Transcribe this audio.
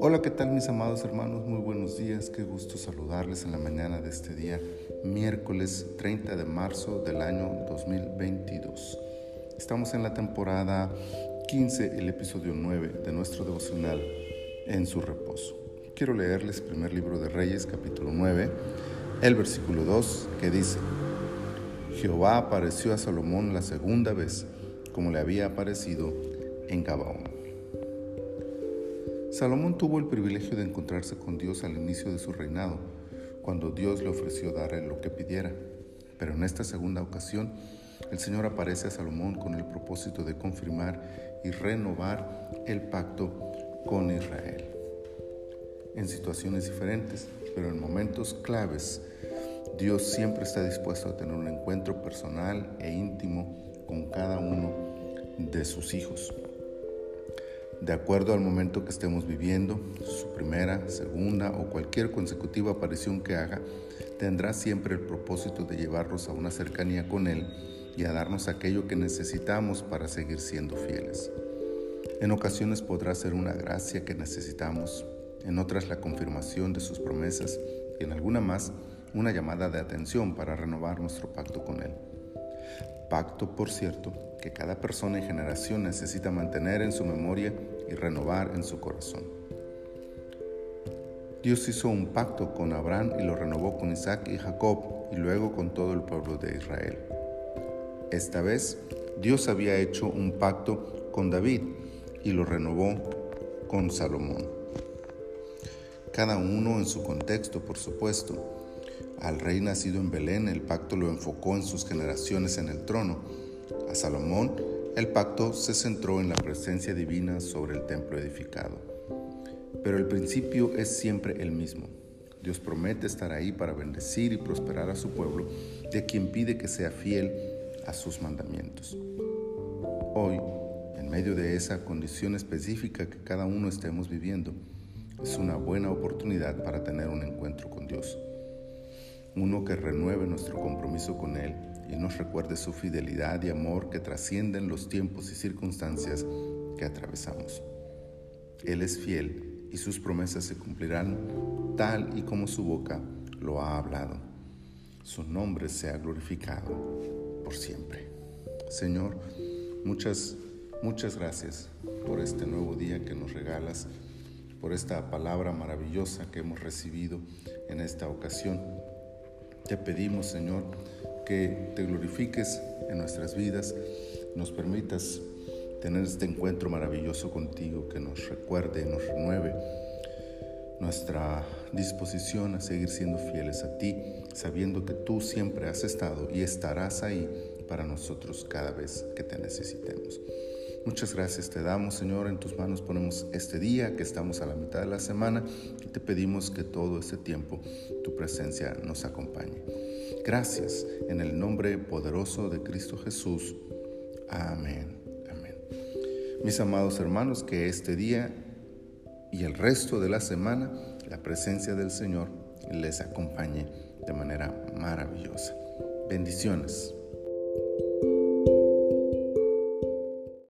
Hola, ¿qué tal mis amados hermanos? Muy buenos días, qué gusto saludarles en la mañana de este día, miércoles 30 de marzo del año 2022. Estamos en la temporada 15, el episodio 9 de nuestro devocional En su reposo. Quiero leerles primer libro de Reyes, capítulo 9, el versículo 2, que dice, Jehová apareció a Salomón la segunda vez, como le había aparecido en Gabaón. Salomón tuvo el privilegio de encontrarse con Dios al inicio de su reinado, cuando Dios le ofreció darle lo que pidiera. Pero en esta segunda ocasión, el Señor aparece a Salomón con el propósito de confirmar y renovar el pacto con Israel. En situaciones diferentes, pero en momentos claves, Dios siempre está dispuesto a tener un encuentro personal e íntimo con cada uno de sus hijos. De acuerdo al momento que estemos viviendo, su primera, segunda o cualquier consecutiva aparición que haga, tendrá siempre el propósito de llevarnos a una cercanía con Él y a darnos aquello que necesitamos para seguir siendo fieles. En ocasiones podrá ser una gracia que necesitamos, en otras la confirmación de sus promesas y en alguna más una llamada de atención para renovar nuestro pacto con Él. Pacto, por cierto, que cada persona y generación necesita mantener en su memoria y renovar en su corazón. Dios hizo un pacto con Abraham y lo renovó con Isaac y Jacob y luego con todo el pueblo de Israel. Esta vez Dios había hecho un pacto con David y lo renovó con Salomón. Cada uno en su contexto, por supuesto, al rey nacido en Belén, el pacto lo enfocó en sus generaciones en el trono. A Salomón, el pacto se centró en la presencia divina sobre el templo edificado. Pero el principio es siempre el mismo. Dios promete estar ahí para bendecir y prosperar a su pueblo, de quien pide que sea fiel a sus mandamientos. Hoy, en medio de esa condición específica que cada uno estemos viviendo, es una buena oportunidad para tener un encuentro con Dios uno que renueve nuestro compromiso con Él y nos recuerde su fidelidad y amor que trascienden los tiempos y circunstancias que atravesamos. Él es fiel y sus promesas se cumplirán tal y como su boca lo ha hablado. Su nombre sea glorificado por siempre. Señor, muchas, muchas gracias por este nuevo día que nos regalas, por esta palabra maravillosa que hemos recibido en esta ocasión. Te pedimos, Señor, que te glorifiques en nuestras vidas, nos permitas tener este encuentro maravilloso contigo, que nos recuerde, nos renueve nuestra disposición a seguir siendo fieles a ti, sabiendo que tú siempre has estado y estarás ahí para nosotros cada vez que te necesitemos. Muchas gracias te damos, Señor. En tus manos ponemos este día que estamos a la mitad de la semana y te pedimos que todo este tiempo tu presencia nos acompañe. Gracias en el nombre poderoso de Cristo Jesús. Amén. Amén. Mis amados hermanos, que este día y el resto de la semana la presencia del Señor les acompañe de manera maravillosa. Bendiciones.